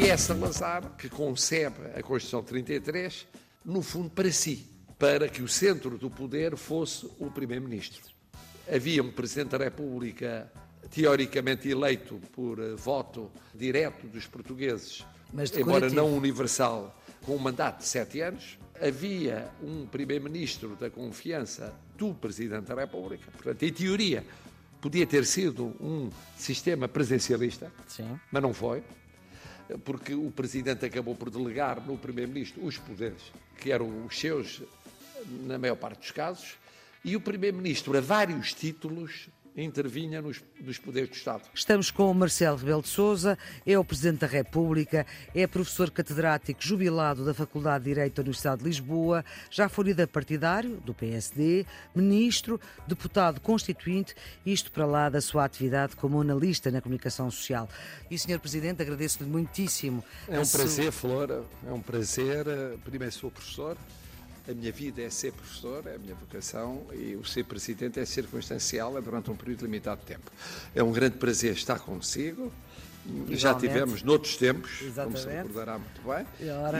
E é Salazar que concebe a Constituição 33, no fundo, para si, para que o centro do poder fosse o Primeiro-Ministro. Havia um Presidente da República teoricamente eleito por uh, voto direto dos portugueses, embora não universal, com um mandato de sete anos. Havia um Primeiro-Ministro da confiança do Presidente da República. Portanto, em teoria, podia ter sido um sistema presidencialista, Sim. mas não foi porque o Presidente acabou por delegar no Primeiro-Ministro os poderes que eram os seus, na maior parte dos casos, e o Primeiro-Ministro, a vários títulos, intervinha nos, nos, poderes do Estado. Estamos com o Marcelo Rebelo de Sousa, é o Presidente da República, é professor catedrático jubilado da Faculdade de Direito da Universidade de Lisboa, já foi líder partidário do PSD, ministro, deputado constituinte, isto para lá da sua atividade como analista na comunicação social. E, Sr. Presidente, agradeço-lhe muitíssimo. É um prazer, Flora, é um prazer. Primeiro sou professor, a minha vida é ser professor, é a minha vocação, e o ser presidente é circunstancial, é durante um período limitado de tempo. É um grande prazer estar consigo. Igualmente. Já tivemos noutros tempos, Exatamente. como se recordará muito bem,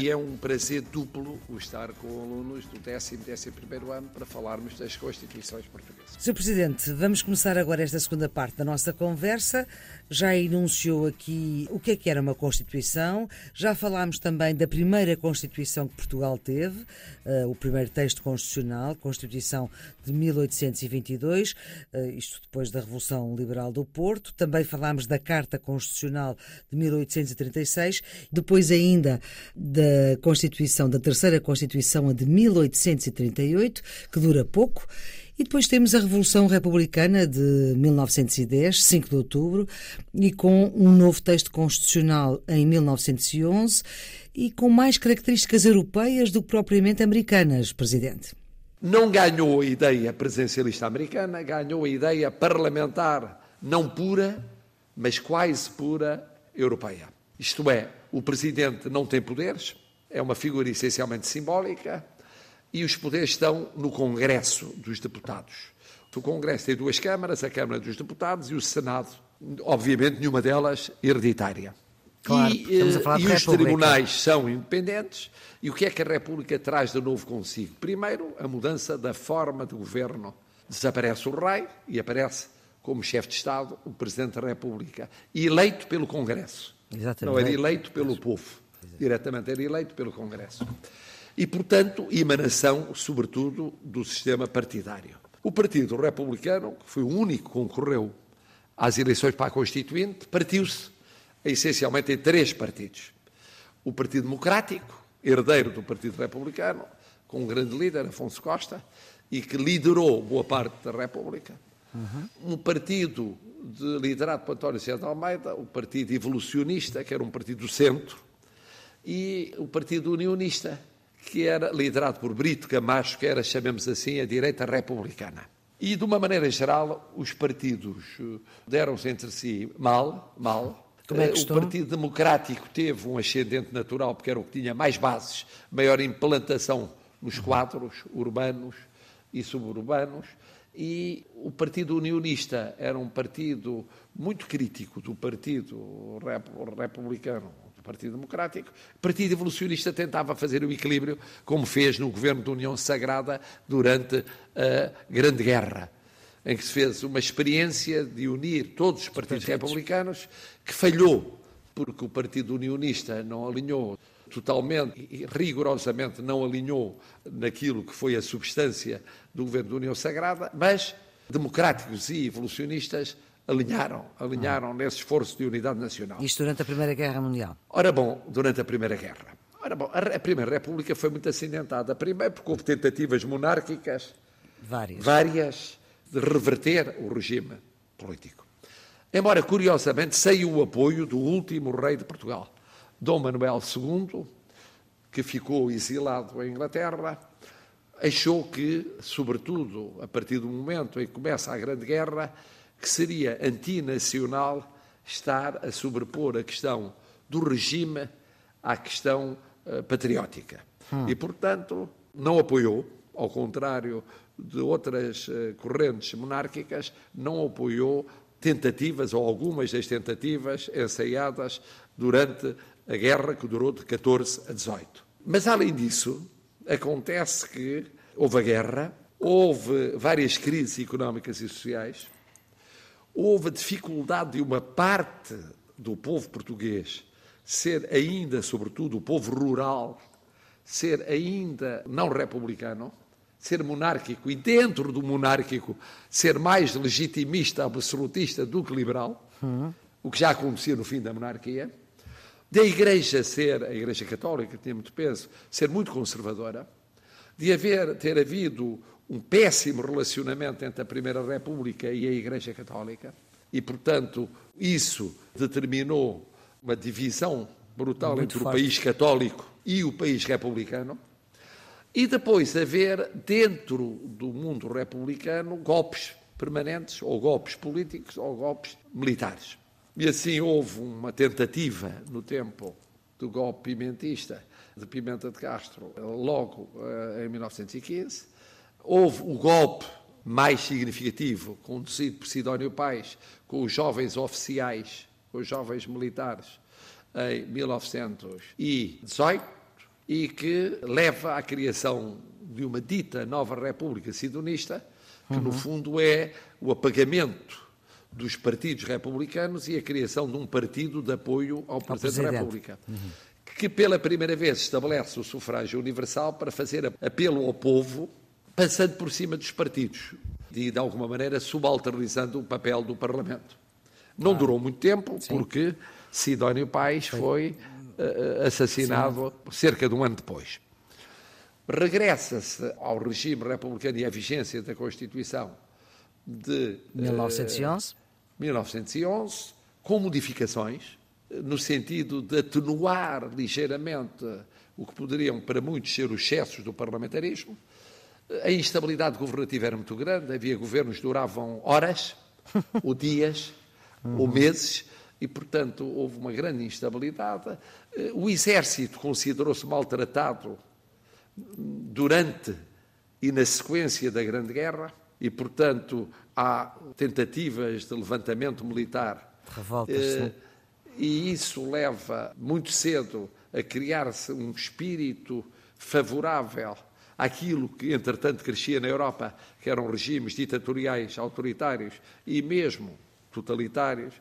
e, e, é um prazer duplo o estar com alunos do décimo e décimo primeiro ano para falarmos das Constituições portuguesas. Sr. Presidente, vamos começar agora esta segunda parte da nossa conversa. Já enunciou aqui o que é que era uma Constituição, já falámos também da primeira Constituição que Portugal teve, uh, o primeiro texto constitucional, Constituição de 1822, uh, isto depois da Revolução Liberal do Porto. Também falámos da Carta Constitucional de 1836, depois ainda da Constituição, da terceira Constituição, a de 1838, que dura pouco. E depois temos a Revolução Republicana de 1910, 5 de outubro, e com um novo texto constitucional em 1911 e com mais características europeias do que propriamente americanas, Presidente. Não ganhou a ideia presidencialista americana, ganhou a ideia parlamentar não pura, mas quase pura europeia. Isto é, o Presidente não tem poderes, é uma figura essencialmente simbólica, e os poderes estão no Congresso dos Deputados. O Congresso tem duas câmaras, a Câmara dos Deputados e o Senado, obviamente nenhuma delas hereditária. Claro, e, e os tribunais são independentes. E o que é que a República traz de novo consigo? Primeiro, a mudança da forma de governo. Desaparece o rei e aparece como chefe de Estado o Presidente da República, eleito pelo Congresso. Exatamente. Não era eleito pelo povo, diretamente era eleito pelo Congresso e, portanto, emanação, sobretudo, do sistema partidário. O Partido Republicano, que foi o único que concorreu às eleições para a Constituinte, partiu-se essencialmente em três partidos. O Partido Democrático, herdeiro do Partido Republicano, com um grande líder, Afonso Costa, e que liderou boa parte da República. Uhum. Um partido de, liderado por António César de Almeida, o Partido Evolucionista, que era um partido do centro, e o Partido Unionista, que era liderado por Brito Camacho, que era, chamemos assim, a direita republicana. E, de uma maneira geral, os partidos deram-se entre si mal, mal. Como é que o estão? Partido Democrático teve um ascendente natural, porque era o que tinha mais bases, maior implantação nos quadros urbanos e suburbanos. E o Partido Unionista era um partido muito crítico do Partido Republicano, do Partido Democrático. O Partido Evolucionista tentava fazer o equilíbrio, como fez no governo da União Sagrada durante a Grande Guerra, em que se fez uma experiência de unir todos os partidos republicanos, que falhou, porque o Partido Unionista não alinhou totalmente e rigorosamente não alinhou naquilo que foi a substância do governo da União Sagrada, mas democráticos e evolucionistas alinharam, alinharam nesse esforço de unidade nacional. Isto durante a Primeira Guerra Mundial. Ora bom, durante a Primeira Guerra. Ora bom, a Primeira República foi muito acidentada. Primeiro porque houve tentativas monárquicas várias, várias de reverter o regime político. Embora, curiosamente, sem o apoio do último rei de Portugal, Dom Manuel II, que ficou exilado em Inglaterra, achou que, sobretudo a partir do momento em que começa a Grande Guerra, que seria antinacional estar a sobrepor a questão do regime à questão uh, patriótica. Hum. E, portanto, não apoiou, ao contrário de outras eh, correntes monárquicas, não apoiou tentativas, ou algumas das tentativas ensaiadas durante a guerra que durou de 14 a 18. Mas, além disso, acontece que houve a guerra, houve várias crises económicas e sociais, houve a dificuldade de uma parte do povo português ser ainda, sobretudo, o povo rural, ser ainda não republicano, ser monárquico e, dentro do monárquico, ser mais legitimista, absolutista do que liberal, uhum. o que já acontecia no fim da monarquia, da Igreja ser, a Igreja Católica tinha muito peso, ser muito conservadora, de haver, ter havido um péssimo relacionamento entre a Primeira República e a Igreja Católica, e, portanto, isso determinou uma divisão brutal muito entre o país católico e o país republicano, e depois haver, dentro do mundo republicano, golpes permanentes, ou golpes políticos, ou golpes militares. E assim houve uma tentativa no tempo do golpe pimentista de Pimenta de Castro, logo eh, em 1915. Houve o golpe mais significativo, conduzido por Sidónio Pais, com os jovens oficiais, com os jovens militares, em 1918, e que leva à criação de uma dita nova República Sidonista, que uhum. no fundo é o apagamento dos partidos republicanos e a criação de um partido de apoio ao, Presidente, Presidente, da República. Uhum. Que pela primeira vez estabelece o sufrágio universal para fazer apelo ao povo, passando por cima dos partidos e, de alguma maneira, subalternizando o papel do Parlamento. Não ah, durou muito tempo, sim. porque Sidónio Pais foi, foi uh, assassinado sim. cerca de um ano depois. Regressa-se ao regime republicano e à vigência da Constituição de 1911. Uh, 1911, com modificações, no sentido de atenuar ligeiramente o que poderiam para muitos ser os excessos do parlamentarismo. A instabilidade governativa era muito grande, havia governos que duravam horas, ou dias, uhum. ou meses, e, portanto, houve uma grande instabilidade. O exército considerou-se maltratado durante e na sequência da Grande Guerra e, portanto, há tentativas de levantamento militar. Revoltas, eh, e isso leva muito cedo a criar-se um espírito favorável àquilo que, entretanto, crescia na Europa, que eram regimes ditatoriais, autoritários e mesmo totalitários,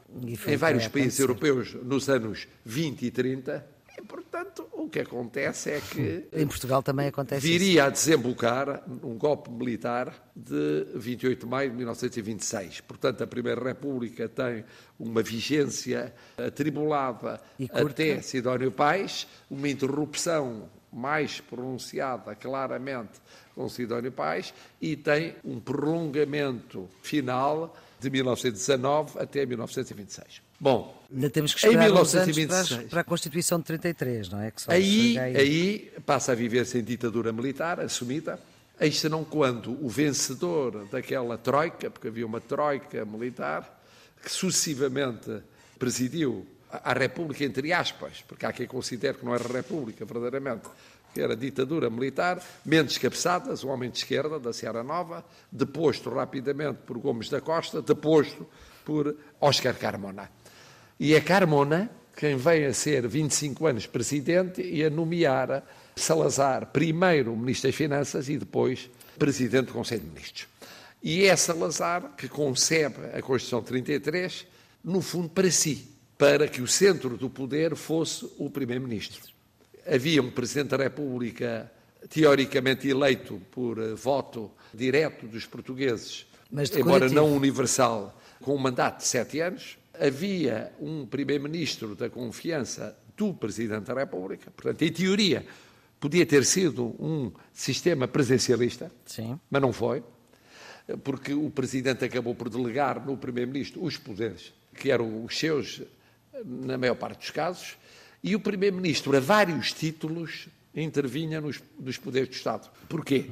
em vários países europeus nos anos 20 e 30 e, portanto, o que acontece é que. Em Portugal também acontece Viria isso. a desembocar um golpe militar de 28 de maio de 1926. Portanto, a Primeira República tem uma vigência atribulada até Sidónio Pais, uma interrupção mais pronunciada, claramente, com Sidónio Pais, e tem um prolongamento final de 1919 até 1926. Bom, ainda temos que esperar em 1926, para, a Constituição de 33, não é? aí, aí... aí passa a viver sem ditadura militar assumida, eis não quando o vencedor daquela troika, porque havia uma troika militar, que sucessivamente presidiu a República, entre aspas, porque há quem considere que não era República, verdadeiramente, que era ditadura militar, Mendes Cabeçadas, um homem de esquerda da Serra Nova, deposto rapidamente por Gomes da Costa, deposto por Oscar Carmona. E é Carmona quem vem a ser 25 anos presidente e a nomear Salazar primeiro ministro das Finanças e depois presidente do Conselho de Ministros. E é Salazar que concebe a Constituição 33, no fundo, para si, para que o centro do poder fosse o primeiro-ministro. Havia um presidente da República teoricamente eleito por eh, voto direto dos portugueses, embora não universal, com um mandato de sete anos, havia um primeiro-ministro da confiança do Presidente da República, portanto, em teoria, podia ter sido um sistema presencialista, Sim. mas não foi, porque o Presidente acabou por delegar no Primeiro-Ministro os poderes que eram os seus, na maior parte dos casos, e o Primeiro-Ministro, a vários títulos, intervinha nos, nos poderes do Estado. Porquê?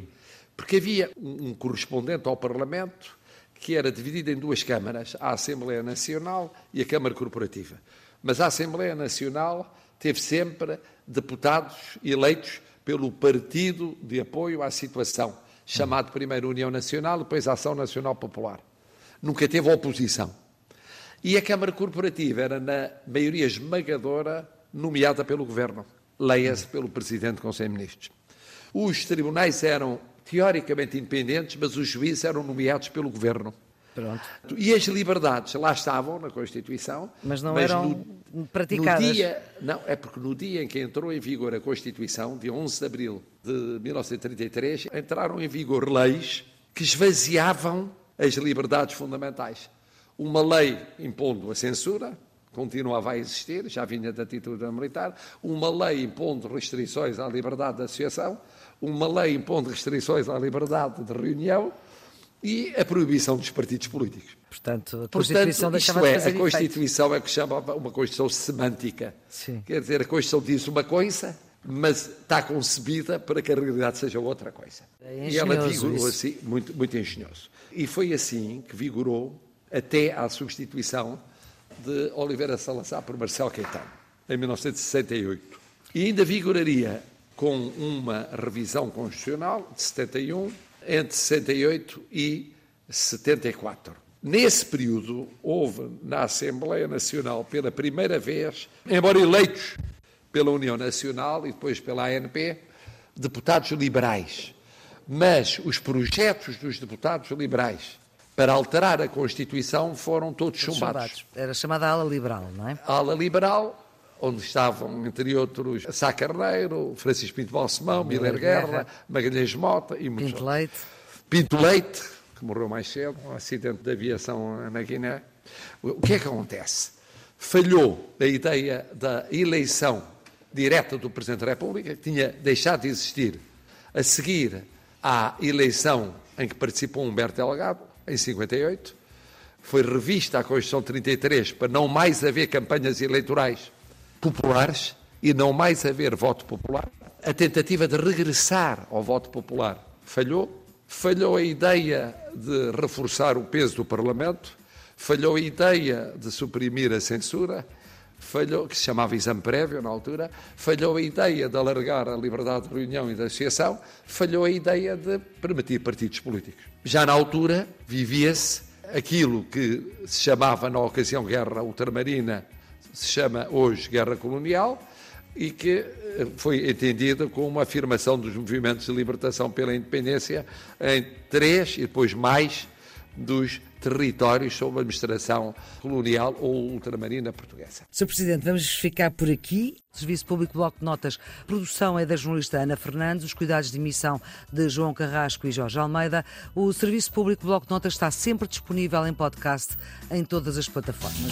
Porque havia um, um correspondente ao Parlamento que era dividida em duas câmaras, a Assembleia Nacional e a Câmara Corporativa. Mas a Assembleia Nacional teve sempre deputados eleitos pelo partido de apoio à situação, chamado primeiro União Nacional, depois Ação Nacional Popular. Nunca teve oposição. E a Câmara Corporativa era, na maioria esmagadora, nomeada pelo Governo. Leia-se pelo Presidente do Conselho de Ministros. Os tribunais eram teoricamente independentes, mas os juízes eram nomeados pelo Governo. Pronto. E as liberdades lá estavam na Constituição, mas não eram no, praticadas. No dia, não, é porque no dia em que entrou em vigor a Constituição, dia 11 de abril de 1933, entraram em vigor leis que esvaziavam as liberdades fundamentais. Uma lei impondo a censura, continuava a existir, já vinha da atitude militar, uma lei impondo restrições à liberdade de associação, uma lei impondo restrições à liberdade de reunião e a proibição dos partidos políticos. Portanto, a Constituição Portanto, isto é, a Constituição é o que se chama uma Constituição semântica. Sim. Quer dizer, a Constituição diz uma coisa, mas está concebida para que a realidade seja outra coisa. É e ela vigorou isso. assim, muito, muito engenhoso. E foi assim que vigorou até à substituição de Oliveira Salazar por Marcelo Caetano, em 1968. E ainda vigoraria com uma revisão constitucional de 71, entre 68 e 74. Nesse período, houve na Assembleia Nacional, pela primeira vez, embora eleitos pela União Nacional e depois pela ANP, deputados liberais. Mas os projetos dos deputados liberais para alterar a Constituição foram todos chumbados. Era chamada ala liberal, não é? Ala liberal, onde estavam, entre outros, Sá Carneiro, Francisco Pinto Balsemão, Miller Guerra, Guerra, Magalhães Mota e muitos Pinto Leite. Pinto Leite, que morreu mais cedo, um acidente de aviação na Guiné. O que é que acontece? Falhou a ideia da eleição direta do Presidente da República, que tinha deixado de existir a seguir à eleição em que participou Humberto Delgado, em 58. Foi revista a Constituição 33 para não mais haver campanhas eleitorais populares e não mais haver voto popular. A tentativa de regressar ao voto popular falhou. Falhou a ideia de reforçar o peso do Parlamento. Falhou a ideia de suprimir a censura. Falhou, que se chamava exame prévio na altura, falhou a ideia de alargar a liberdade de reunião e de associação, falhou a ideia de permitir partidos políticos. Já na altura vivia-se aquilo que se chamava na ocasião guerra ultramarina, se chama hoje guerra colonial, e que foi entendida como uma afirmação dos movimentos de libertação pela independência em três e depois mais dos territórios sob administração colonial ou ultramarina portuguesa. Sr. Presidente, vamos ficar por aqui. Serviço Público Bloco de Notas. Produção é da jornalista Ana Fernandes, os cuidados de emissão de João Carrasco e Jorge Almeida. O Serviço Público Bloco de Notas está sempre disponível em podcast em todas as plataformas.